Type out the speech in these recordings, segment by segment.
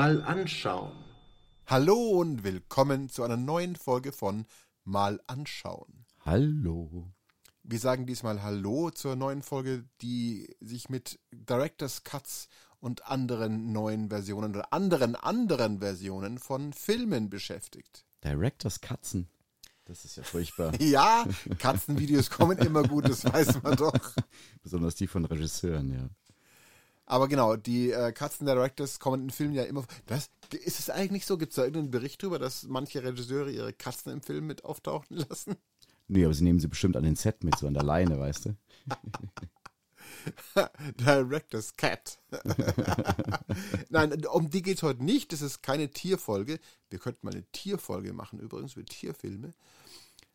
mal anschauen. Hallo und willkommen zu einer neuen Folge von Mal anschauen. Hallo. Wir sagen diesmal Hallo zur neuen Folge, die sich mit Director's Cuts und anderen neuen Versionen oder anderen anderen Versionen von Filmen beschäftigt. Directors Katzen. Das ist ja furchtbar. Ja, Katzenvideos kommen immer gut, das weiß man doch. Besonders die von Regisseuren, ja. Aber genau, die äh, Katzen-Directors kommen in Filmen ja immer. Das, ist es eigentlich so? Gibt es da irgendeinen Bericht darüber, dass manche Regisseure ihre Katzen im Film mit auftauchen lassen? Nee, aber sie nehmen sie bestimmt an den Set mit, so an der Leine, weißt du? Director's Cat. Nein, um die geht es heute nicht. Das ist keine Tierfolge. Wir könnten mal eine Tierfolge machen, übrigens, für Tierfilme.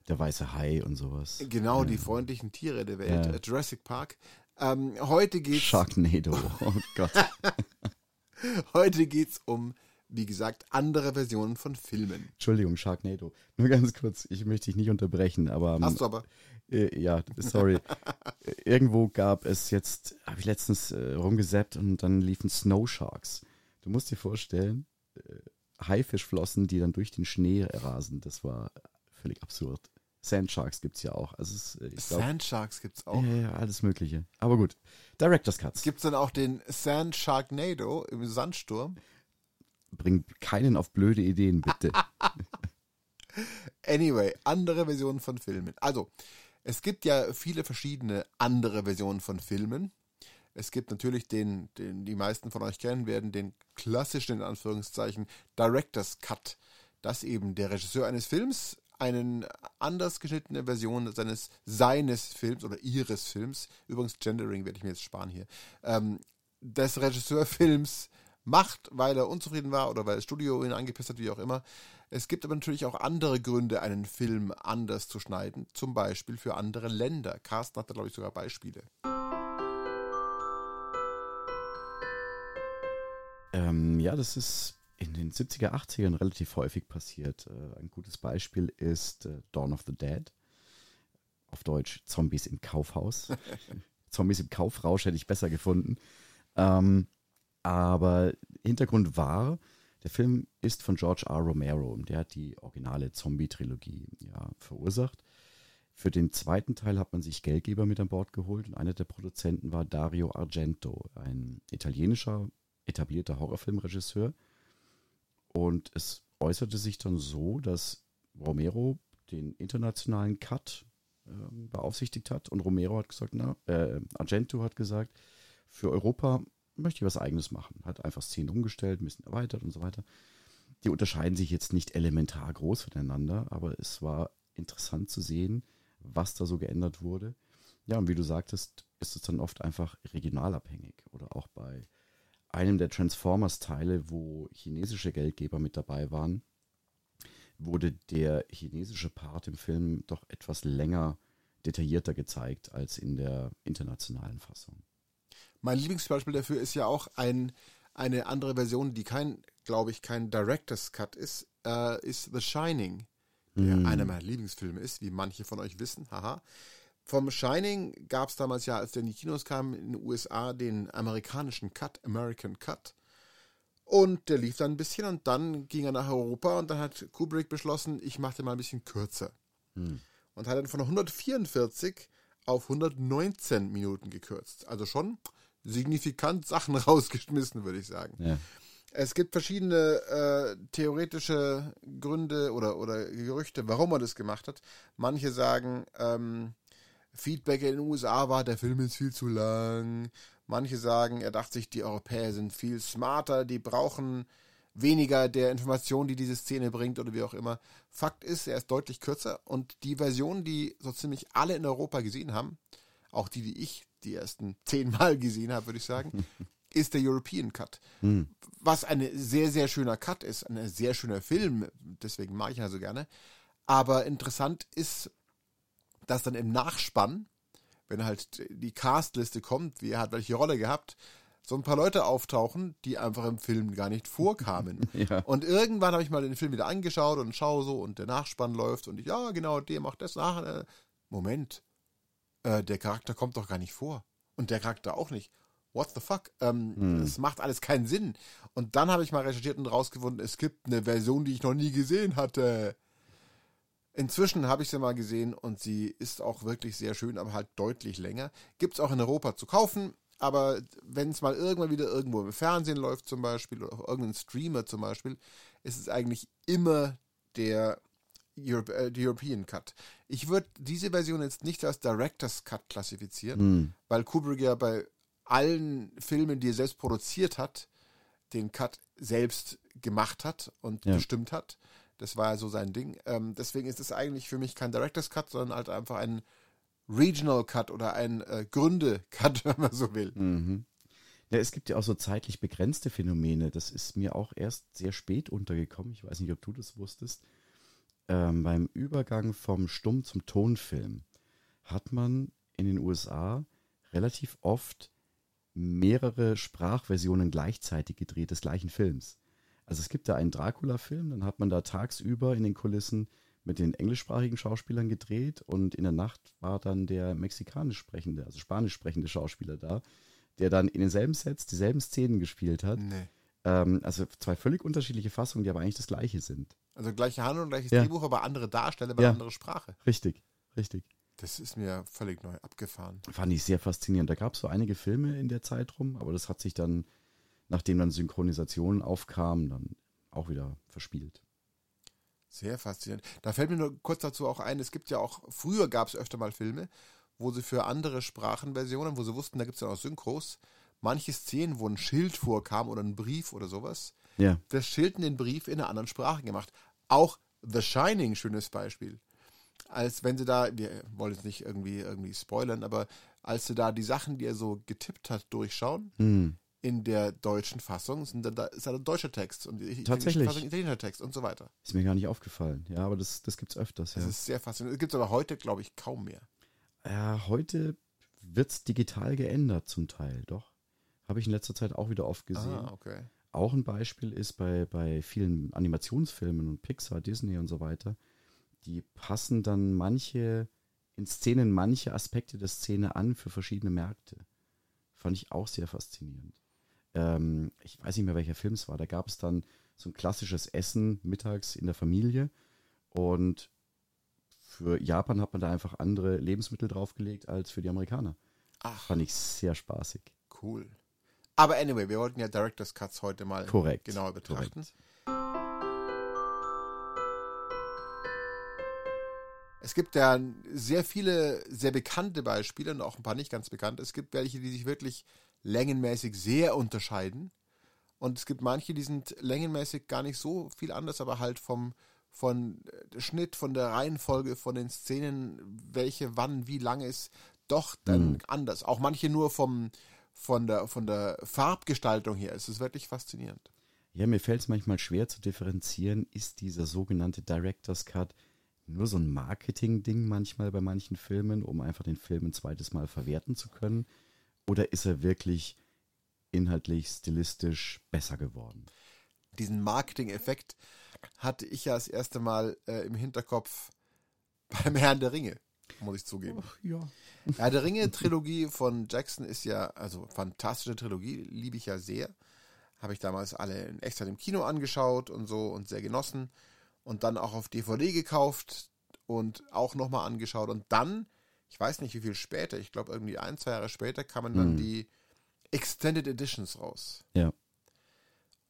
Der weiße Hai und sowas. Genau, die freundlichen Tiere der Welt. Ja. Jurassic Park. Ähm, heute geht's, Sharknado. Oh Gott. heute geht's um, wie gesagt, andere Versionen von Filmen. Entschuldigung, Sharknado. Nur ganz kurz, ich möchte dich nicht unterbrechen, aber. ähm, Hast du aber. Äh, ja, sorry. Irgendwo gab es jetzt, habe ich letztens äh, rumgesappt und dann liefen Snow Sharks. Du musst dir vorstellen, äh, Haifischflossen, die dann durch den Schnee rasen, das war völlig absurd. Sand Sharks gibt's ja auch. Also es, ist, äh, ich glaube, Sandsharks gibt's auch. ja, ja, alles Mögliche. Aber gut. Director's Cuts. Gibt's dann auch den Sand Sharknado im Sandsturm? Bringt keinen auf blöde Ideen, bitte. Anyway, andere Versionen von Filmen. Also, es gibt ja viele verschiedene andere Versionen von Filmen. Es gibt natürlich den, den die meisten von euch kennen werden, den klassischen, in Anführungszeichen, Director's Cut. Dass eben der Regisseur eines Films einen anders geschnittene Version seines, seines Films oder ihres Films, übrigens Gendering werde ich mir jetzt sparen hier, ähm, des Regisseurfilms macht, weil er unzufrieden war oder weil das Studio ihn angepisst hat, wie auch immer. Es gibt aber natürlich auch andere Gründe, einen Film anders zu schneiden, zum Beispiel für andere Länder. Carsten hat da, glaube ich, sogar Beispiele. Ähm, ja, das ist in den 70er, 80ern relativ häufig passiert. Äh, ein gutes Beispiel ist äh, Dawn of the Dead. Auf Deutsch Zombies im Kaufhaus. Zombies im Kaufrausch hätte ich besser gefunden. Ähm, aber Hintergrund war, der Film ist von George R. Romero. Der hat die originale Zombie-Trilogie ja, verursacht. Für den zweiten Teil hat man sich Geldgeber mit an Bord geholt und einer der Produzenten war Dario Argento, ein italienischer etablierter Horrorfilmregisseur. Und es äußerte sich dann so, dass Romero den internationalen Cut ähm, beaufsichtigt hat und Romero hat gesagt, na, äh, Argento hat gesagt, für Europa möchte ich was eigenes machen. Hat einfach Szenen umgestellt, ein bisschen erweitert und so weiter. Die unterscheiden sich jetzt nicht elementar groß voneinander, aber es war interessant zu sehen, was da so geändert wurde. Ja, und wie du sagtest, ist es dann oft einfach regionalabhängig oder auch bei einem der Transformers-Teile, wo chinesische Geldgeber mit dabei waren, wurde der chinesische Part im Film doch etwas länger detaillierter gezeigt als in der internationalen Fassung. Mein Lieblingsbeispiel dafür ist ja auch ein, eine andere Version, die kein, glaube ich, kein Director's Cut ist, äh, ist The Shining, der Mm. einer meiner Lieblingsfilme ist, wie manche von euch wissen. Haha. Vom Shining gab es damals ja, als der in die Kinos kam, in den USA den amerikanischen Cut, American Cut. Und der lief dann ein bisschen und dann ging er nach Europa und dann hat Kubrick beschlossen, ich mache den mal ein bisschen kürzer. Hm. Und hat dann von 144 auf 119 Minuten gekürzt. Also schon signifikant Sachen rausgeschmissen, würde ich sagen. Ja. Es gibt verschiedene äh, theoretische Gründe oder, oder Gerüchte, warum er das gemacht hat. Manche sagen, ähm, Feedback in den USA war, der Film ist viel zu lang. Manche sagen, er dachte sich, die Europäer sind viel smarter, die brauchen weniger der Information, die diese Szene bringt oder wie auch immer. Fakt ist, er ist deutlich kürzer und die Version, die so ziemlich alle in Europa gesehen haben, auch die, die ich die ersten zehnmal gesehen habe, würde ich sagen, ist der European Cut. Was ein sehr, sehr schöner Cut ist, ein sehr schöner Film, deswegen mag ich ihn also gerne. Aber interessant ist, dass dann im Nachspann, wenn halt die Castliste kommt, wer hat welche Rolle gehabt, so ein paar Leute auftauchen, die einfach im Film gar nicht vorkamen. Ja. Und irgendwann habe ich mal den Film wieder angeschaut und schaue so und der Nachspann läuft und ich, ja, genau, der macht das nach. Äh, Moment, äh, der Charakter kommt doch gar nicht vor. Und der Charakter auch nicht. What the fuck? Ähm, Das macht alles keinen Sinn. Und dann habe ich mal recherchiert und rausgefunden, es gibt eine Version, die ich noch nie gesehen hatte. Inzwischen habe ich sie mal gesehen und sie ist auch wirklich sehr schön, aber halt deutlich länger. Gibt es auch in Europa zu kaufen, aber wenn es mal irgendwann wieder irgendwo im Fernsehen läuft zum Beispiel oder auf irgendeinem Streamer zum Beispiel, ist es eigentlich immer der Europe, äh, European Cut. Ich würde diese Version jetzt nicht als Director's Cut klassifizieren, weil Kubrick ja bei allen Filmen, die er selbst produziert hat, den Cut selbst gemacht hat und Ja. bestimmt hat. Das war ja so sein Ding. Ähm, deswegen ist es eigentlich für mich kein Director's Cut, sondern halt einfach ein Regional Cut oder ein äh, Gründe-Cut, wenn man so will. Mhm. Ja, es gibt ja auch so zeitlich begrenzte Phänomene. Das ist mir auch erst sehr spät untergekommen. Ich weiß nicht, ob du das wusstest. Ähm, beim Übergang vom Stumm zum Tonfilm hat man in den USA relativ oft mehrere Sprachversionen gleichzeitig gedreht des gleichen Films. Also es gibt da einen Dracula-Film, dann hat man da tagsüber in den Kulissen mit den englischsprachigen Schauspielern gedreht und in der Nacht war dann der mexikanisch sprechende, also spanisch sprechende Schauspieler da, der dann in denselben Sets dieselben Szenen gespielt hat. Nee. Ähm, also zwei völlig unterschiedliche Fassungen, die aber eigentlich das gleiche sind. Also gleiche Handlung, gleiches Ja. Drehbuch, aber andere Darsteller, aber Ja. andere Sprache. Richtig, richtig. Das ist mir völlig neu abgefahren. Fand ich sehr faszinierend. Da gab es so einige Filme in der Zeit rum, aber das hat sich dann, nachdem dann Synchronisationen aufkamen, dann auch wieder verspielt. Sehr faszinierend. Da fällt mir nur kurz dazu auch ein, es gibt ja auch, früher gab es öfter mal Filme, wo sie für andere Sprachenversionen, wo sie wussten, da gibt es ja auch Synchros, manche Szenen, wo ein Schild vorkam oder ein Brief oder sowas, Ja, das Schild in den Brief in einer anderen Sprache gemacht. Auch The Shining, schönes Beispiel. Als wenn sie da, wir wollen jetzt nicht irgendwie, irgendwie spoilern, aber als sie da die Sachen, die er so getippt hat, durchschauen, hm. In der deutschen Fassung sind da ist da ein deutscher Text und die Tatsächlich. Fassung italienischer Text und so weiter. ist mir gar nicht aufgefallen. Ja, aber das, das gibt es öfters. Das Ja. ist sehr faszinierend. Das gibt es aber heute, glaube ich, kaum mehr. Ja, heute wird es digital geändert zum Teil, doch. Habe ich in letzter Zeit auch wieder oft gesehen. Ah, okay. Auch ein Beispiel ist bei, bei vielen Animationsfilmen und Pixar, Disney und so weiter, die passen dann manche, in Szenen manche Aspekte der Szene an für verschiedene Märkte. Fand ich auch sehr faszinierend. Ähm, ich weiß nicht mehr, welcher Film es war. Da gab es dann so ein klassisches Essen mittags in der Familie und für Japan hat man da einfach andere Lebensmittel draufgelegt als für die Amerikaner. Ach, Fand ich sehr spaßig. cool. Aber anyway, wir wollten ja Director's Cuts heute mal Korrekt. genauer betrachten. Korrekt. Es gibt ja sehr viele sehr bekannte Beispiele und auch ein paar nicht ganz bekannte. Es gibt welche, die sich wirklich längenmäßig sehr unterscheiden. Und es gibt manche, die sind längenmäßig gar nicht so viel anders, aber halt vom von der Schnitt, von der Reihenfolge, von den Szenen, welche wann wie lang ist, doch dann Mhm. anders. Auch manche nur vom von der von der Farbgestaltung her. Es ist wirklich faszinierend. Ja, mir fällt es manchmal schwer zu differenzieren, ist dieser sogenannte Director's Cut nur so ein Marketing-Ding manchmal bei manchen Filmen, um einfach den Film ein zweites Mal verwerten zu können? Oder ist er wirklich inhaltlich, stilistisch besser geworden? diesen Marketing-Effekt hatte ich ja das erste Mal äh, im Hinterkopf beim Herrn der Ringe, muss ich zugeben. ja. Herr der Ringe-Trilogie von Jackson ist ja, also fantastische Trilogie, liebe ich ja sehr. Habe ich damals alle in extra im Kino angeschaut und so und sehr genossen. Und dann auch auf DVD gekauft und auch nochmal angeschaut. Und dann, ich weiß nicht wie viel später, ich glaube irgendwie ein, zwei Jahre später, kamen dann Mhm. die Extended Editions raus. Ja.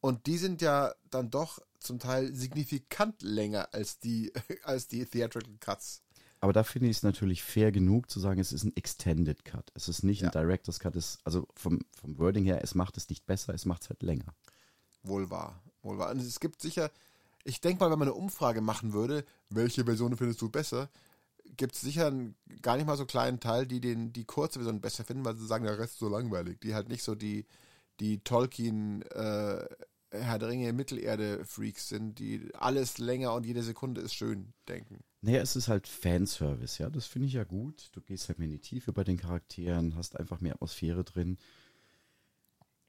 Und die sind ja dann doch zum Teil signifikant länger als die, als die Theatrical Cuts. Aber da finde ich es natürlich fair genug zu sagen, es ist ein Extended Cut. Es ist nicht Ja. ein Director's Cut. Es, also vom, vom Wording her, es macht es nicht besser, es macht es halt länger. Wohl wahr. Wohl wahr. Und es gibt sicher, ich denke mal, wenn man eine Umfrage machen würde, welche Version findest du besser, gibt es sicher einen gar nicht mal so kleinen Teil, die den, die kurze Version besser finden, weil sie sagen, der Rest ist so langweilig. Die halt nicht so die, die Tolkien äh, Herr der Ringe Mittelerde-Freaks sind, die alles länger und jede Sekunde ist schön denken. Naja, es ist halt Fanservice, ja. Das finde ich ja gut. Du gehst halt mehr in die Tiefe bei den Charakteren, hast einfach mehr Atmosphäre drin.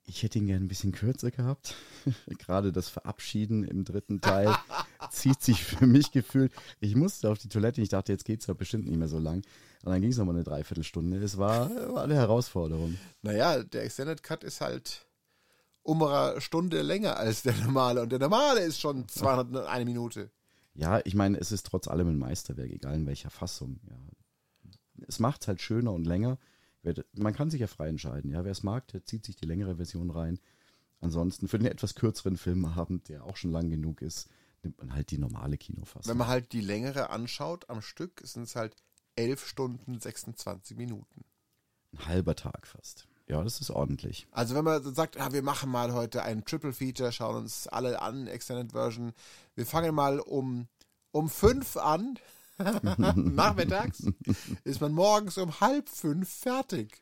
Ich hätte ihn gerne ein bisschen kürzer gehabt. Gerade das Verabschieden im dritten Teil zieht sich für mich gefühlt. Ich musste auf die Toilette. Ich dachte, jetzt geht es ja bestimmt nicht mehr so lang. Und dann ging es nochmal eine Dreiviertelstunde. Es war, war eine Herausforderung. Naja, der Extended Cut ist halt um eine Stunde länger als der normale. Und der normale ist schon 201 Minute. Ja, ich meine, es ist trotz allem ein Meisterwerk, egal in welcher Fassung. Ja. Es macht es halt schöner und länger. Man kann sich ja frei entscheiden. Ja, wer es mag, der zieht sich die längere Version rein. Ansonsten für den etwas kürzeren Filmabend, der auch schon lang genug ist, nimmt man halt die normale Kinofassung. Wenn man halt die längere anschaut am Stück, sind es halt 11 Stunden 26 Minuten. Ein halber Tag fast. Ja, das ist ordentlich. Also wenn man sagt, ja, wir machen mal heute ein Triple Feature, schauen uns alle an, Extended Version. Wir fangen mal um, um fünf an, nachmittags, ist man morgens um halb fünf fertig.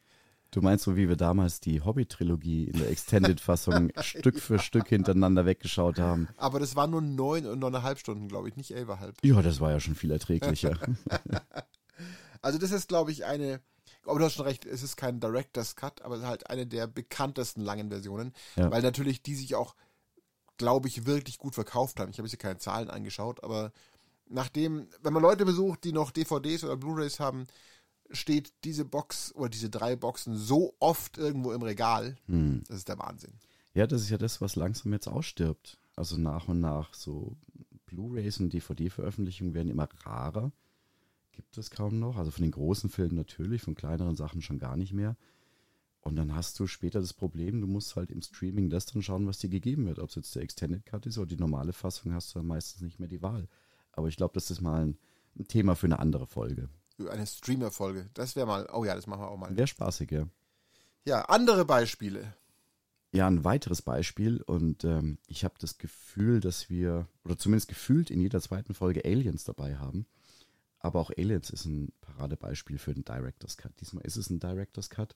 Du meinst so, wie wir damals die Hobby-Trilogie in der Extended-Fassung Stück für Stück hintereinander weggeschaut haben. Aber das waren nur neun und neuneinhalb Stunden, glaube ich, nicht elfeinhalb. Ja, das war ja schon viel erträglicher. also das ist, glaube ich, eine, aber du hast schon recht, es ist kein Director's Cut, aber halt eine der bekanntesten langen Versionen, ja. weil natürlich die sich auch, glaube ich, wirklich gut verkauft haben. Ich habe jetzt hier keine Zahlen angeschaut, aber nachdem, wenn man Leute besucht, die noch DVDs oder Blu-rays haben, steht diese Box oder diese drei Boxen so oft irgendwo im Regal. Hm. Das ist der Wahnsinn. Ja, das ist ja das, was langsam jetzt ausstirbt. Also nach und nach so Blu-rays und DVD-Veröffentlichungen werden immer rarer. Gibt es kaum noch. Also von den großen Filmen natürlich, von kleineren Sachen schon gar nicht mehr. Und dann hast du später das Problem, du musst halt im Streaming das dann schauen, was dir gegeben wird. Ob es jetzt der Extended Cut ist oder die normale Fassung, hast du dann meistens nicht mehr die Wahl. Aber ich glaube, das ist mal ein, ein, Thema für eine andere Folge. Eine Streamer-Folge. Das wäre mal, oh ja, das machen wir auch mal. Wäre spaßig, ja. Ja, andere Beispiele. Ja, ein weiteres Beispiel und ähm, ich habe das Gefühl, dass wir, oder zumindest gefühlt in jeder zweiten Folge Aliens dabei haben. Aber auch Aliens ist ein Paradebeispiel für den Director's Cut. Diesmal ist es ein Director's Cut.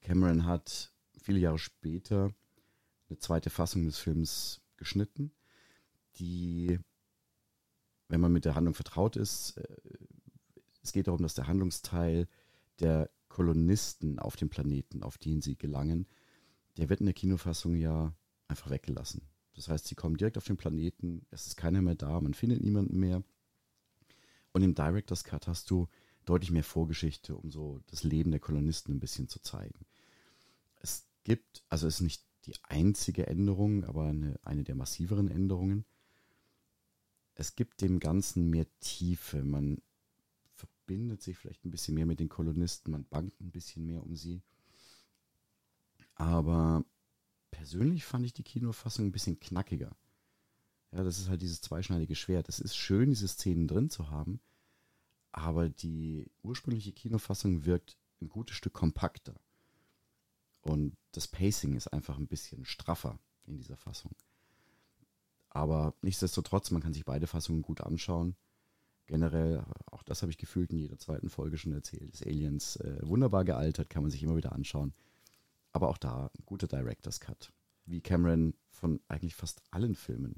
Cameron hat viele Jahre später eine zweite Fassung des Films geschnitten, die, wenn man mit der Handlung vertraut ist, äh, es geht darum, dass der Handlungsteil der Kolonisten auf dem Planeten, auf den sie gelangen, der wird in der Kinofassung ja einfach weggelassen. Das heißt, sie kommen direkt auf den Planeten, es ist keiner mehr da, man findet niemanden mehr. Und im Director's Cut hast du deutlich mehr Vorgeschichte, um so das Leben der Kolonisten ein bisschen zu zeigen. Es gibt, also es ist nicht die einzige Änderung, aber eine, eine der massiveren Änderungen. Es gibt dem Ganzen mehr Tiefe. Man verbindet sich vielleicht ein bisschen mehr mit den Kolonisten, man bangt ein bisschen mehr um sie. Aber persönlich fand ich die Kinofassung ein bisschen knackiger. Ja, das ist halt dieses zweischneidige Schwert. Es ist schön, diese Szenen drin zu haben, aber die ursprüngliche Kinofassung wirkt ein gutes Stück kompakter. Und das Pacing ist einfach ein bisschen straffer in dieser Fassung. Aber nichtsdestotrotz, man kann sich beide Fassungen gut anschauen. Generell, auch das habe ich gefühlt in jeder zweiten Folge schon erzählt, ist Aliens äh, wunderbar gealtert, kann man sich immer wieder anschauen. Aber auch da ein guter Director's Cut. Wie Cameron von eigentlich fast allen Filmen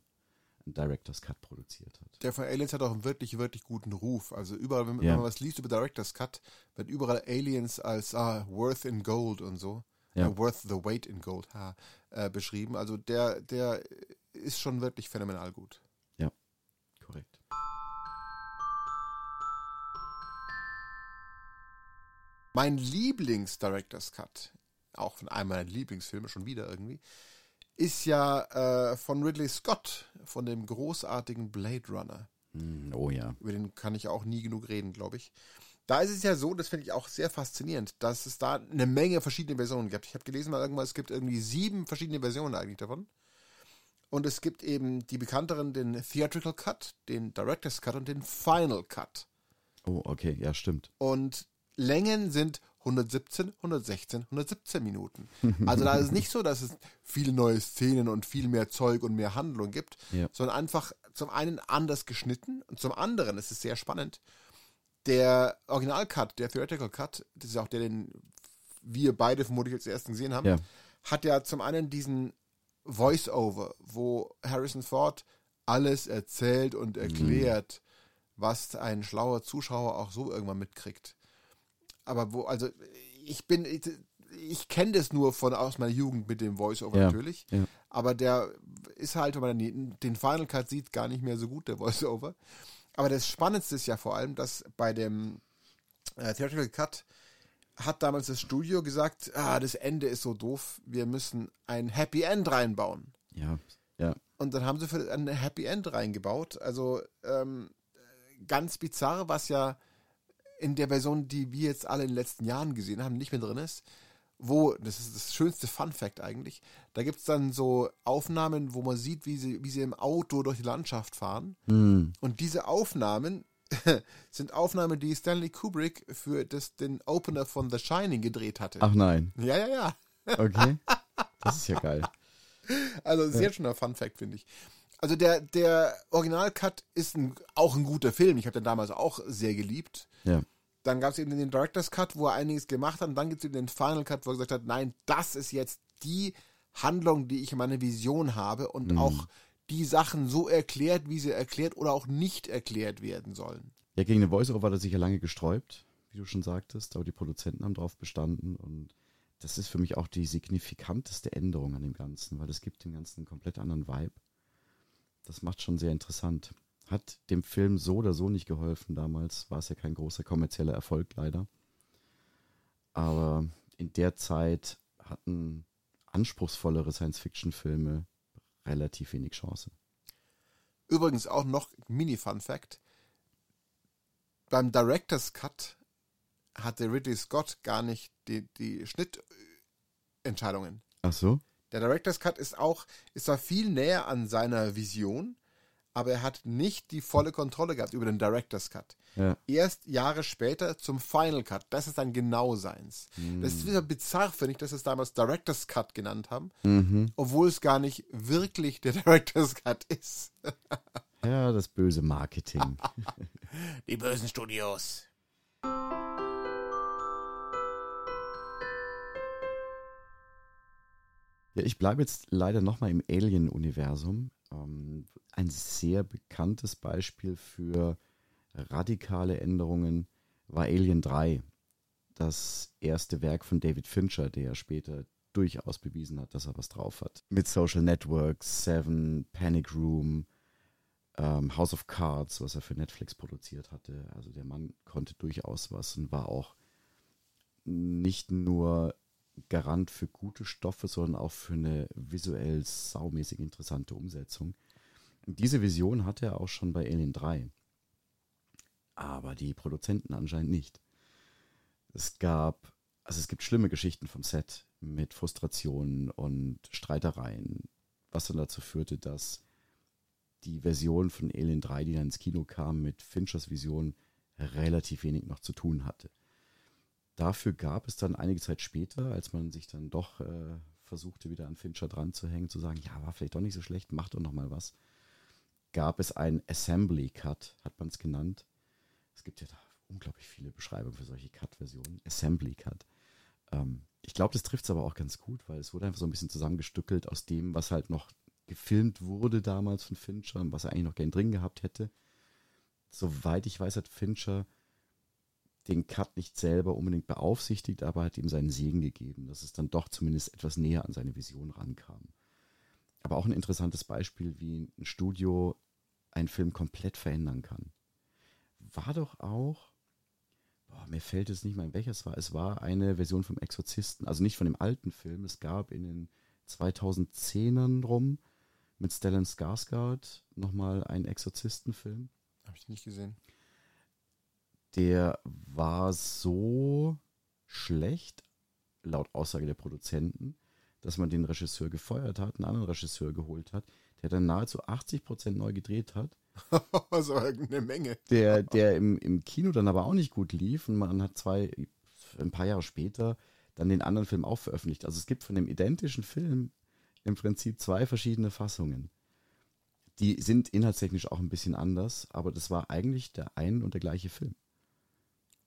einen Director's Cut produziert hat. Der von Aliens hat auch einen wirklich, wirklich guten Ruf. Also überall, wenn, ja. wenn man was liest über Director's Cut, wird überall Aliens als ah, worth in gold und so. Ja. Uh, worth the weight in gold ha, äh, beschrieben. Also der, der ist schon wirklich phänomenal gut. Mein Lieblings-Director's Cut, auch von einem meiner Lieblingsfilme schon wieder irgendwie, ist ja äh, von Ridley Scott, von dem großartigen Blade Runner. Hm, oh ja. Über den kann ich auch nie genug reden, glaube ich. Da ist es ja so, das finde ich auch sehr faszinierend, dass es da eine Menge verschiedene Versionen gibt. Ich habe gelesen mal irgendwann, es gibt irgendwie sieben verschiedene Versionen eigentlich davon. Und es gibt eben die bekannteren, den Theatrical Cut, den Director's Cut und den Final Cut. Oh, okay, ja, stimmt. Und Längen sind 117, 116, 117 Minuten. Also da ist es nicht so, dass es viele neue Szenen und viel mehr Zeug und mehr Handlung gibt, ja. sondern einfach zum einen anders geschnitten und zum anderen, es ist sehr spannend, der Original-Cut, der Theoretical Cut, das ist auch der, den wir beide vermutlich als ersten gesehen haben, ja. hat ja zum einen diesen Voice-Over, wo Harrison Ford alles erzählt und erklärt, was ein schlauer Zuschauer auch so irgendwann mitkriegt. Aber wo, also ich bin, ich, ich kenne das nur von aus meiner Jugend mit dem Voice-Over Ja, natürlich. ja. Aber der ist halt, wenn man den Final Cut sieht, gar nicht mehr so gut, der Voice-Over. Aber das Spannendste ist ja vor allem, dass bei dem äh, Theatrical Cut hat damals das Studio gesagt, ah, das Ende ist so doof, wir müssen ein Happy End reinbauen. Ja, ja. Und dann haben sie für ein Happy End reingebaut. Also ähm, ganz bizarr, was ja in der Version, die wir jetzt alle in den letzten Jahren gesehen haben, nicht mehr drin ist. Wo, das ist das schönste Fun Fact eigentlich, da gibt es dann so Aufnahmen, wo man sieht, wie sie, wie sie im Auto durch die Landschaft fahren. Hm. Und diese Aufnahmen sind Aufnahmen, die Stanley Kubrick für das, den Opener von The Shining gedreht hatte. Ach nein. Ja, ja, ja. Okay. Das ist ja geil. Also sehr schöner Fun Fact, finde ich. Also der, der Original-Cut ist ein, auch ein guter Film. Ich habe den damals auch sehr geliebt. Ja. Dann gab es eben den Director's Cut, wo er einiges gemacht hat. Und dann gibt es eben den Final Cut, wo er gesagt hat, nein, das ist jetzt die Handlung, die ich in meiner Vision habe und Mhm. auch die Sachen so erklärt, wie sie erklärt oder auch nicht erklärt werden sollen. Ja, gegen den Voice-Over hat er sich ja lange gesträubt, wie du schon sagtest, aber die Produzenten haben drauf bestanden und das ist für mich auch die signifikanteste Änderung an dem Ganzen, weil es gibt dem Ganzen einen komplett anderen Vibe. Das macht schon sehr interessant. Hat dem Film so oder so nicht geholfen damals, war es ja kein großer kommerzieller Erfolg leider. Aber in der Zeit hatten anspruchsvollere Science-Fiction-Filme relativ wenig Chance. Übrigens auch noch Mini-Fun-Fact. Beim Director's Cut hatte Ridley Scott gar nicht die, die Schnittentscheidungen. Ach so? Der Director's Cut ist auch, ist zwar viel näher an seiner Vision, aber er hat nicht die volle Kontrolle gehabt über den Director's Cut. Ja. Erst Jahre später zum Final Cut. Das ist dann genau seins. Das ist wieder bizarr, finde ich, dass sie es damals Director's Cut genannt haben, Mhm. obwohl es gar nicht wirklich der Director's Cut ist. Ja, das böse Marketing. Die bösen Studios. Ja, ich bleibe jetzt leider nochmal im Alien-Universum. Ähm, ein sehr bekanntes Beispiel für radikale Änderungen war Alien 3. Das erste Werk von David Fincher, der später durchaus bewiesen hat, dass er was drauf hat. Mit Social Networks, Seven, Panic Room, ähm, House of Cards, was er für Netflix produziert hatte. Also der Mann konnte durchaus was und war auch nicht nur Garant für gute Stoffe, sondern auch für eine visuell saumäßig interessante Umsetzung. Diese Vision hatte er auch schon bei Alien 3. Aber die Produzenten anscheinend nicht. Es gab, also es gibt schlimme Geschichten vom Set mit Frustrationen und Streitereien, was dann dazu führte, dass die Version von Alien 3, die dann ins Kino kam, mit Finchers Vision relativ wenig noch zu tun hatte. Dafür gab es dann einige Zeit später, als man sich dann doch äh, versuchte, wieder an Fincher dran zu hängen, zu sagen, ja, war vielleicht doch nicht so schlecht, macht doch noch mal was, gab es einen Assembly Cut, hat man es genannt. Es gibt ja da unglaublich viele Beschreibungen für solche Cut-Versionen. Assembly Cut. Ähm, ich glaube, das trifft es aber auch ganz gut, weil es wurde einfach so ein bisschen zusammengestückelt aus dem, was halt noch gefilmt wurde damals von Fincher und was er eigentlich noch gern drin gehabt hätte. Soweit ich weiß, hat Fincher den Cut nicht selber unbedingt beaufsichtigt, aber hat ihm seinen Segen gegeben, dass es dann doch zumindest etwas näher an seine Vision rankam. Aber auch ein interessantes Beispiel, wie ein Studio einen Film komplett verändern kann. War doch auch, boah, mir fällt es nicht mehr, in welches war. Es war eine Version vom Exorzisten, also nicht von dem alten Film. Es gab in den 2010ern rum mit Stellan Skarsgård nochmal einen Exorzistenfilm Habe ich nicht gesehen. Der war so schlecht, laut Aussage der Produzenten, dass man den Regisseur gefeuert hat, einen anderen Regisseur geholt hat, der dann nahezu 80% neu gedreht hat, das war eine Menge. der, der im, im Kino dann aber auch nicht gut lief und man hat zwei, ein paar Jahre später dann den anderen Film auch veröffentlicht. Also es gibt von dem identischen Film im Prinzip zwei verschiedene Fassungen. Die sind inhaltstechnisch auch ein bisschen anders, aber das war eigentlich der ein und der gleiche Film.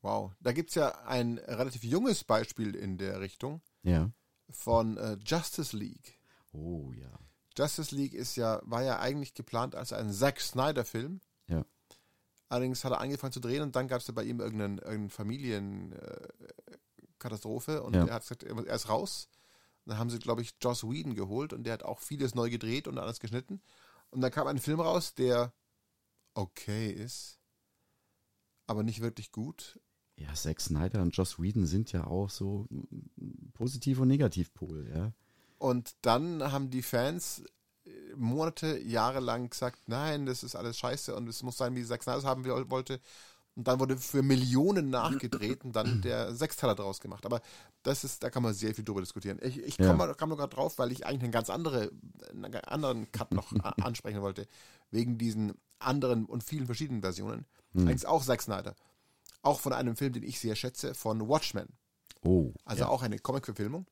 Wow. Da gibt es ja ein relativ junges Beispiel in der Richtung. Ja. von äh, Justice League. Oh ja. Justice League ist ja, war ja eigentlich geplant als ein Zack Snyder-Film. Ja. Allerdings hat er angefangen zu drehen und dann gab es ja bei ihm irgendeine, irgendeine Familienkatastrophe und Ja. er hat gesagt, er ist raus. Und dann haben sie, glaube ich, Joss Whedon geholt und der hat auch vieles neu gedreht und alles geschnitten. Und dann kam ein Film raus, der okay ist, aber nicht wirklich gut. Ja, Zack Snyder und Joss Whedon sind ja auch so mm, Positiv- und Negativpol, ja. Und dann haben die Fans äh, Monate, Jahre lang gesagt, nein, das ist alles scheiße und es muss sein, wie Zack Snyder es haben wollte. Und dann wurde für Millionen nachgedreht und dann der Sechsteiler draus gemacht. Aber das ist, da kann man sehr viel drüber diskutieren. Ich, ich Ja. kam nur gerade drauf, weil ich eigentlich einen ganz andere, einen anderen Cut noch ansprechen wollte. Wegen diesen anderen und vielen verschiedenen Versionen. Eigentlich auch Zack Snyder. Auch von einem Film, den ich sehr schätze, von Watchmen. Oh. Also ja. auch eine Comic-Verfilmung.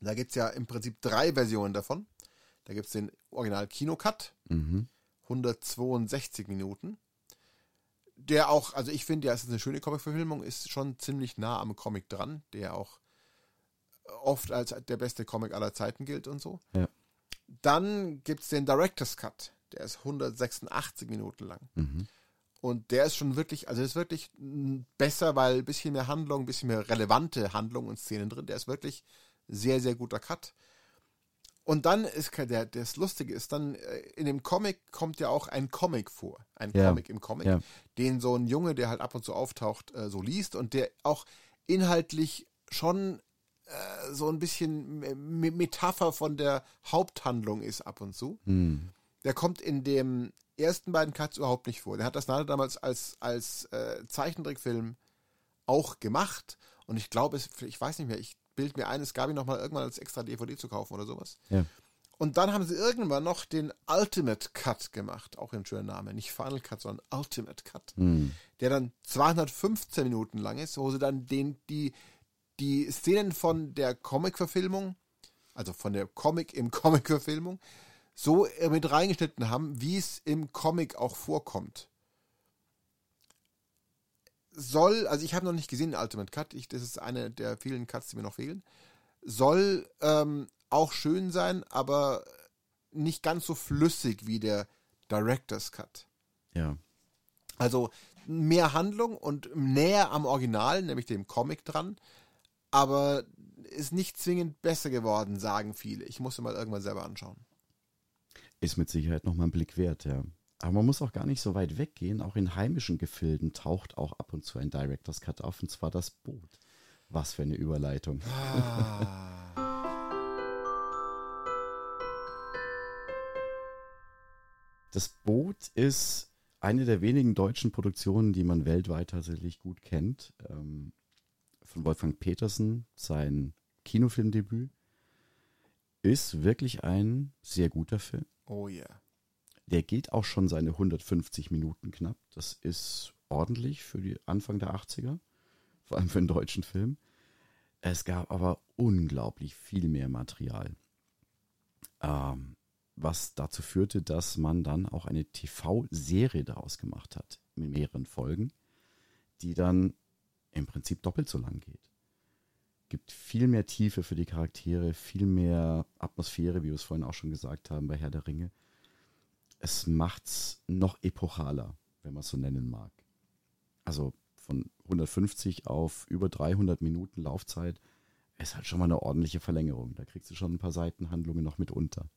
Da gibt es ja im Prinzip drei Versionen davon. Da gibt es den Original-Kino-Cut, Mhm. 162 Minuten. Der auch, also ich finde, ja, es ist eine schöne Comic-Verfilmung, ist schon ziemlich nah am Comic dran, der auch oft als der beste Comic aller Zeiten gilt und so. Ja. Dann gibt es den Director's Cut, der ist 186 Minuten lang. Mhm. Und der ist schon wirklich, also ist wirklich mm, besser, weil ein bisschen mehr Handlung, ein bisschen mehr relevante Handlung und Szenen drin. Der ist wirklich sehr, sehr guter Cut. Und dann ist der, das Lustige ist dann, äh, in dem Comic kommt ja auch ein Comic vor. Ein Ja. Comic im Comic, Ja. den so ein Junge, der halt ab und zu auftaucht, äh, so liest und der auch inhaltlich schon äh, so ein bisschen Me- Metapher von der Haupthandlung ist ab und zu Mhm. Der kommt in dem ersten beiden Cuts überhaupt nicht vor. Der hat das Snyder damals als, als äh, Zeichentrickfilm auch gemacht. Und ich glaube, es, ich weiß nicht mehr, ich bild mir ein, es gab ihn noch mal irgendwann als extra DVD zu kaufen oder sowas. Ja. Und dann haben sie irgendwann noch den Ultimate Cut gemacht. Auch ein schöner Name. Nicht Final Cut, sondern Ultimate Cut. Mhm. Der dann 215 Minuten lang ist, wo sie dann den, die, die Szenen von der Comic-Verfilmung, also von der Comic im Comic-Verfilmung, so äh, mit reingeschnitten haben, wie es im Comic auch vorkommt. Soll, also ich habe noch nicht gesehen den Ultimate Cut, ich, das ist eine der vielen Cuts, die mir noch fehlen. Soll ähm, auch schön sein, aber nicht ganz so flüssig wie der Director's Cut. Ja. Also mehr Handlung und näher am Original, nämlich dem Comic dran, aber ist nicht zwingend besser geworden, sagen viele. Ich muss mal irgendwann selber anschauen. Ist mit Sicherheit nochmal ein Blick wert, ja. Aber man muss auch gar nicht so weit weggehen. Auch in heimischen Gefilden taucht auch ab und zu ein Director's Cut auf, und zwar das Boot. Was für eine Überleitung. Das Boot ist eine der wenigen deutschen Produktionen, die man weltweit tatsächlich gut kennt. Ähm, von Wolfgang Petersen, sein Kinofilmdebüt. Ist wirklich ein sehr guter Film. Oh yeah. Der geht auch schon seine 150 Minuten knapp. Das ist ordentlich für die Anfang der 80er, vor allem für einen deutschen Film. Es gab aber unglaublich viel mehr Material, ähm, was dazu führte, dass man dann auch eine TV-Serie daraus gemacht hat, mit mehreren Folgen, die dann im Prinzip doppelt so lang geht. Gibt viel mehr Tiefe für die Charaktere, viel mehr Atmosphäre, wie wir es vorhin auch schon gesagt haben bei Herr der Ringe es macht's noch epochaler, wenn man es so nennen mag. Also von 150 auf über 300 Minuten Laufzeit ist halt schon mal eine ordentliche Verlängerung. Da kriegst du schon ein paar Seitenhandlungen noch mit unter.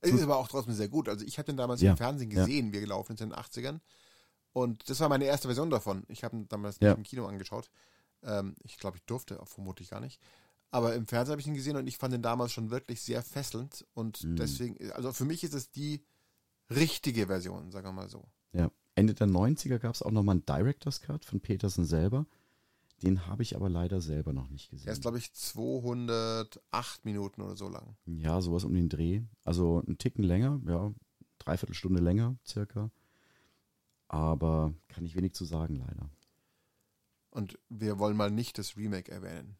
Es ist aber auch trotzdem sehr gut. Also ich habe den damals Ja, im Fernsehen ja. gesehen, wie er gelaufen ist in den 80ern. Und das war meine erste Version davon. Ich habe ihn damals Ja. nicht im Kino angeschaut. Ähm, ich glaube, ich durfte, vermutlich gar nicht. Aber im Fernsehen habe ich ihn gesehen und ich fand ihn damals schon wirklich sehr fesselnd. Und Mhm. deswegen, also für mich ist es die richtige Version, sagen wir mal so. Ja. Ende der 90er gab es auch nochmal einen Director's Cut von Peterson selber. Den habe ich aber leider selber noch nicht gesehen. Der ist, glaube ich, 208 Minuten oder so lang. ja, sowas um den Dreh. Also ein Ticken länger, ja, dreiviertel Stunde länger circa. Aber kann ich wenig zu sagen, leider. Und wir wollen mal nicht das Remake erwähnen.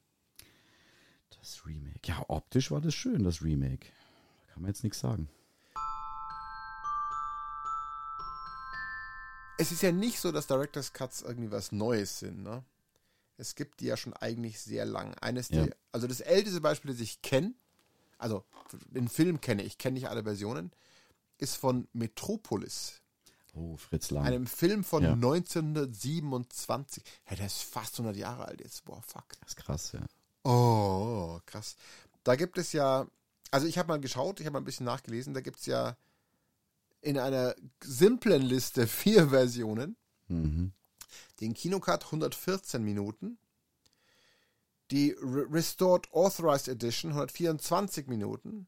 Das Remake. Ja, optisch war das schön, das Remake. Da kann man jetzt nichts sagen. Es ist ja nicht so, dass Director's Cuts irgendwie was Neues sind, ne? Es gibt die ja schon eigentlich sehr lang. Eines Ja. der, also das älteste Beispiel, das ich kenne, also den Film kenne ich, kenne nicht alle Versionen, ist von Metropolis. Oh, Fritz Lang. Einem Film von Ja. 1927. Ja, der ist fast 100 Jahre alt jetzt. Boah, fuck. Das ist krass, ja. Oh, krass. Da gibt es ja, also ich habe mal geschaut, ich habe mal ein bisschen nachgelesen, da gibt es ja in einer simplen Liste vier Versionen. Mhm. Den Kinocut 114 Minuten. Die Re Restored Authorized Edition 124 Minuten.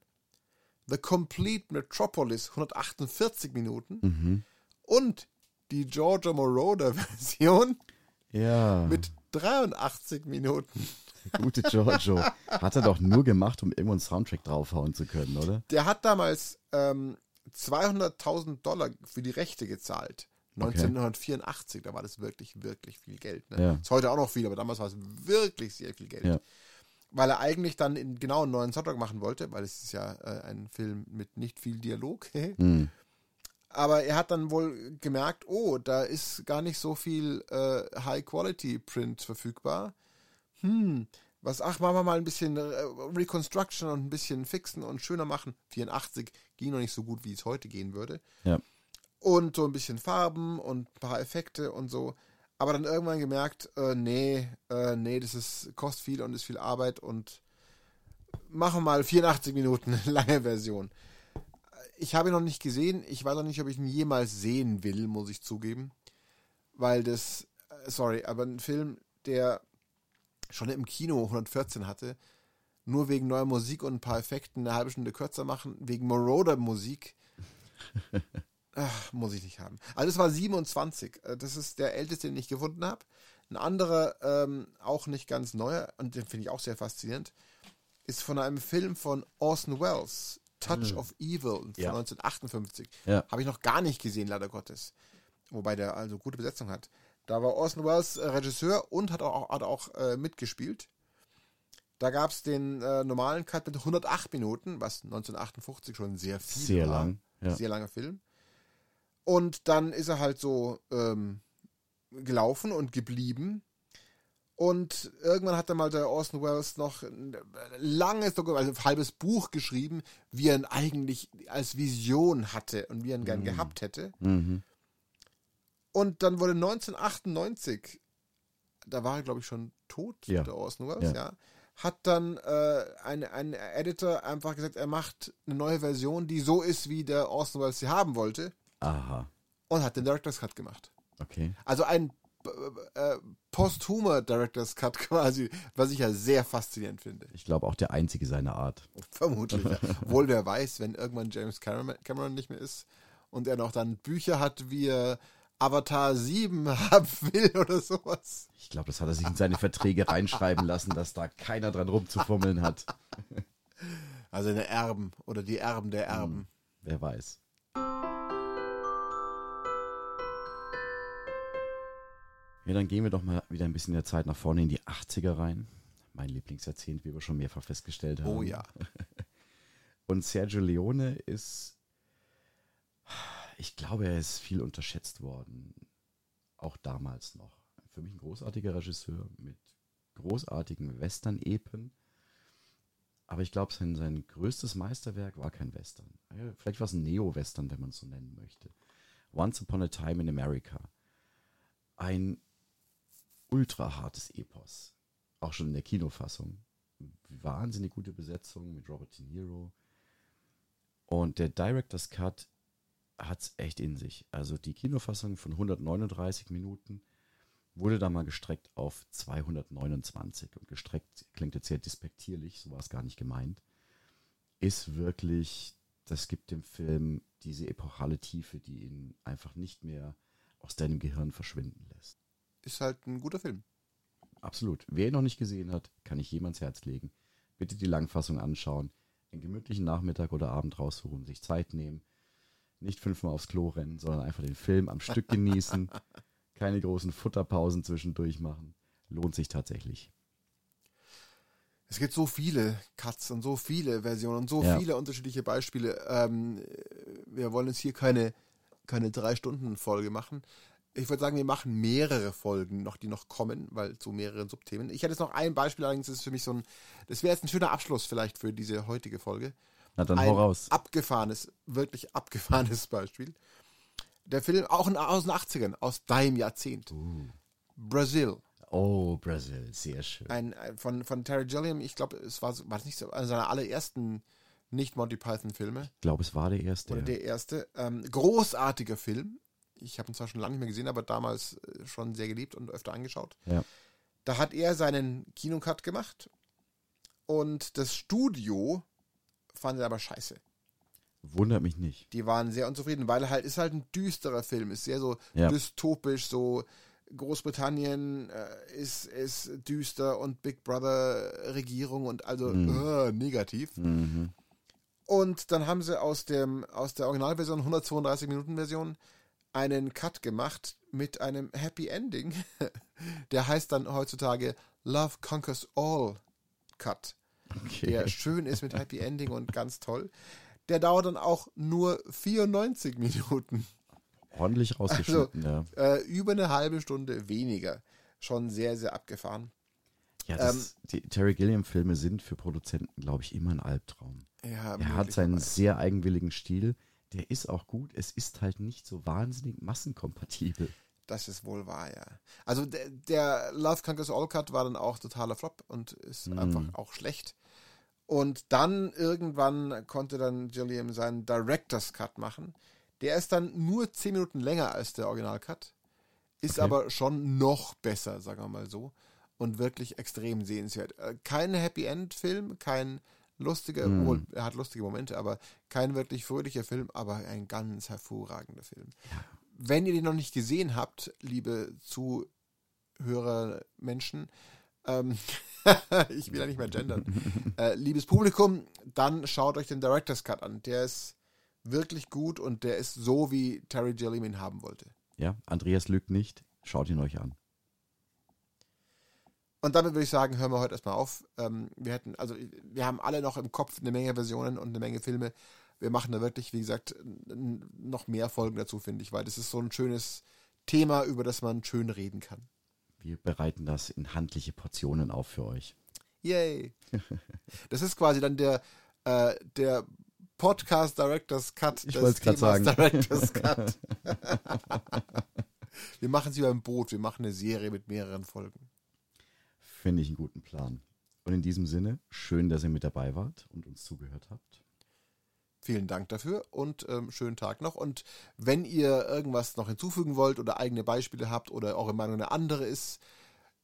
The Complete Metropolis 148 Minuten. Mhm. Und die Georgia Moroder Version Ja, mit 83 Minuten. gute Giorgio. Hat er doch nur gemacht, um irgendwo einen Soundtrack draufhauen zu können, oder? Der hat damals ähm, 200.000 Dollar für die Rechte gezahlt. 1984, da war das wirklich, wirklich viel Geld. Ne? Ja. Ist heute auch noch viel, aber damals war es wirklich sehr viel Geld. Ja. Weil er eigentlich dann in, genau einen neuen Soundtrack machen wollte, weil es ist ja äh, ein Film mit nicht viel Dialog. Mhm. aber er hat dann wohl gemerkt, oh, da ist gar nicht so viel äh, High-Quality-Print verfügbar. Hm, was, ach, machen wir mal ein bisschen äh, Reconstruction und ein bisschen fixen und schöner machen. 84 ging noch nicht so gut, wie es heute gehen würde. Ja. Und so ein bisschen Farben und ein paar Effekte und so. Aber dann irgendwann gemerkt, äh, nee, äh, nee, das ist, kostet viel und ist viel Arbeit und machen wir mal 84 Minuten lange Version. Ich habe ihn noch nicht gesehen. Ich weiß auch nicht, ob ich ihn jemals sehen will, muss ich zugeben. Weil das, äh, sorry, aber ein Film, der schon im Kino 114 hatte, nur wegen neuer Musik und ein paar Effekten eine halbe Stunde kürzer machen, wegen Moroder Musik, ach, muss ich nicht haben. Also das war 27. Äh, Das ist der älteste, den ich gefunden habe. Ein anderer, ähm, auch nicht ganz neuer, und den finde ich auch sehr faszinierend, ist von einem Film von Orson Welles, Touch of Evil von Ja. 1958. Ja. Habe ich noch gar nicht gesehen, leider Gottes. Wobei der also gute Besetzung hat. Da war Orson Welles äh, Regisseur und hat auch, hat auch äh, mitgespielt. Da gab es den äh, normalen Cut mit 108 Minuten, was 1958 schon sehr viel Sehr war. lang. Ja. Sehr langer Film. Und dann ist er halt so ähm, gelaufen und geblieben. Und irgendwann hat dann mal der Orson Welles noch ein langes, Dokument, also ein halbes Buch geschrieben, wie er ihn eigentlich als Vision hatte und wie er ihn gern gehabt hätte. Mhm. Und dann wurde 1998, da war er glaube ich schon tot, Ja. der Orson Welles, Ja. ja. hat dann äh, ein, ein Editor einfach gesagt, er macht eine neue Version, die so ist, wie der Orson Welles sie haben wollte Aha. und hat den Director's Cut gemacht. Okay. Also ein äh, posthumer Director's Cut quasi, was ich ja sehr faszinierend finde. Ich glaube auch der einzige seiner Art. Vermutlich. Wohl wer weiß, wenn irgendwann James Cameron, nicht mehr ist und er noch dann Bücher hat, wie er Avatar 7 haben will oder sowas. Ich glaube, das hat er sich in seine Verträge reinschreiben lassen, dass da keiner dran rumzufummeln hat. Also eine Erben oder die Erben der Erben. Wer weiß. Ja, dann gehen wir doch mal wieder ein bisschen der Zeit nach vorne in die 80er rein. Mein Lieblingsjahrzehnt, wie wir schon mehrfach festgestellt haben. Oh ja. Und Sergio Leone ist, ich glaube, er ist viel unterschätzt worden. Auch damals noch. Für mich ein großartiger Regisseur mit großartigen Western-Epen. Aber ich glaube, sein, sein größtes Meisterwerk war kein Western. Vielleicht war es ein Neo-Western, wenn man es so nennen möchte. Once Upon a Time in America. Ein ultra hartes Epos. Auch schon in der Kinofassung. Wahnsinnig gute Besetzung mit Robert De Niro. Und der Director's Cut hat es echt in sich. Also die Kinofassung von 139 Minuten wurde da mal gestreckt auf 229. Und gestreckt klingt jetzt sehr despektierlich, so war es gar nicht gemeint. Ist wirklich, das gibt dem Film diese epochale Tiefe, die ihn einfach nicht mehr aus deinem Gehirn verschwinden lässt. Ist halt ein guter Film. Absolut. Wer ihn noch nicht gesehen hat, kann ich jedem ans Herz legen. Bitte die Langfassung anschauen, einen gemütlichen Nachmittag oder Abend raussuchen, sich Zeit nehmen, nicht fünfmal aufs Klo rennen, sondern einfach den Film am Stück genießen, keine großen Futterpausen zwischendurch machen. Lohnt sich tatsächlich. Es gibt so viele Cuts und so viele Versionen und so Ja. viele unterschiedliche Beispiele. Ähm, wir wollen jetzt hier keine, keine Drei-Stunden-Folge machen. Ich würde sagen, wir machen mehrere Folgen noch, die noch kommen, weil zu mehreren Subthemen. Ich hätte jetzt noch ein Beispiel, allerdings ist es für mich so ein, das wäre jetzt ein schöner Abschluss vielleicht für diese heutige Folge. Na dann ein hau raus. abgefahrenes, wirklich abgefahrenes Beispiel. Der Film, auch in- aus den 80ern, aus deinem Jahrzehnt. Uh. Brazil. Oh, Brazil, sehr schön. Ein, ein, von, von Terry Gilliam, ich glaube, es war, war das nicht so, einer seiner allerersten nicht-Monty Python-Filme. Ich glaube, es war der erste. Oder ja. der erste. Ähm, großartiger Film. Ich habe ihn zwar schon lange nicht mehr gesehen, aber damals äh, schon sehr geliebt und öfter angeschaut. Ja. Da hat er seinen Kinocut gemacht und das Studio fand er aber scheiße. Wundert mich nicht. Die waren sehr unzufrieden, weil er halt ist halt ein düsterer Film, ist sehr so Ja. dystopisch, so Großbritannien äh, ist, ist düster und Big Brother Regierung und also äh, negativ. Mhm. Und dann haben sie aus, dem, aus der Originalversion, 132 Minuten Version, einen Cut gemacht mit einem Happy Ending. Der heißt dann heutzutage Love Conquers All Cut. Okay. Der schön ist mit Happy Ending und ganz toll. Der dauert dann auch nur 94 Minuten. Ordentlich rausgeschnitten, ja. Äh, über eine halbe Stunde weniger. Schon sehr, sehr abgefahren. Ja, Ähm, das, die Terry Gilliam-Filme sind für Produzenten, glaube ich, immer ein Albtraum. Ja, Er hat seinen sehr eigenwilligen Stil. Der ist auch gut. Es ist halt nicht so wahnsinnig massenkompatibel. Das ist wohl wahr, ja. Also der, der Love Conquers All Cut war dann auch totaler Flop und ist Mhm. einfach auch schlecht. Und dann irgendwann konnte dann Gilliam seinen Director's Cut machen. Der ist dann nur 10 Minuten länger als der Original Cut. Ist Okay. aber schon noch besser, sagen wir mal so. Und wirklich extrem sehenswert. Äh, Kein Happy End Film, kein lustiger, Mhm. er hat lustige Momente, aber kein wirklich fröhlicher Film, aber ein ganz hervorragender Film. Wenn ihr den noch nicht gesehen habt, liebe Zuhörer Menschen, ähm, ich will ja nicht mehr gendern, äh, liebes Publikum, dann schaut euch den Director's Cut an. Der ist wirklich gut und der ist so, wie Terry Gilliam ihn haben wollte. Ja, Andreas lügt nicht. Schaut ihn euch an. Und damit würde ich sagen, hören wir heute erstmal auf. Ähm, wir hätten, also wir haben alle noch im Kopf eine Menge Versionen und eine Menge Filme. Wir machen da wirklich, wie gesagt, noch mehr Folgen dazu, finde ich, weil das ist so ein schönes Thema, über das man schön reden kann. Wir bereiten das in handliche Portionen auf für euch. Yay! Das ist quasi dann der, äh, der Podcast Director's Cut Ich wollt's grad Themas sagen. Director's Cut. wir machen sie beim Boot, wir machen eine Serie mit mehreren Folgen. Finde ich einen guten Plan. Und in diesem Sinne, schön, dass ihr mit dabei wart und uns zugehört habt. Vielen Dank dafür und ähm, schönen Tag noch. Und wenn ihr irgendwas noch hinzufügen wollt oder eigene Beispiele habt oder eure Meinung eine andere ist,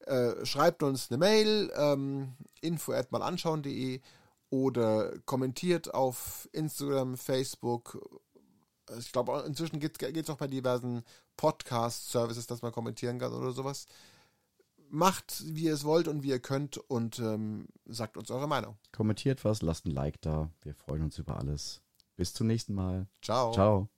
äh, schreibt uns eine Mail, ähm, info at malanschauen.de oder kommentiert auf Instagram, Facebook. Ich glaube, inzwischen geht es auch bei diversen Podcast-Services, dass man kommentieren kann oder sowas. Macht, wie ihr es wollt und wie ihr könnt und ähm, sagt uns eure Meinung. Kommentiert was, lasst ein Like da. Wir freuen uns über alles. Bis zum nächsten Mal. Ciao. Ciao.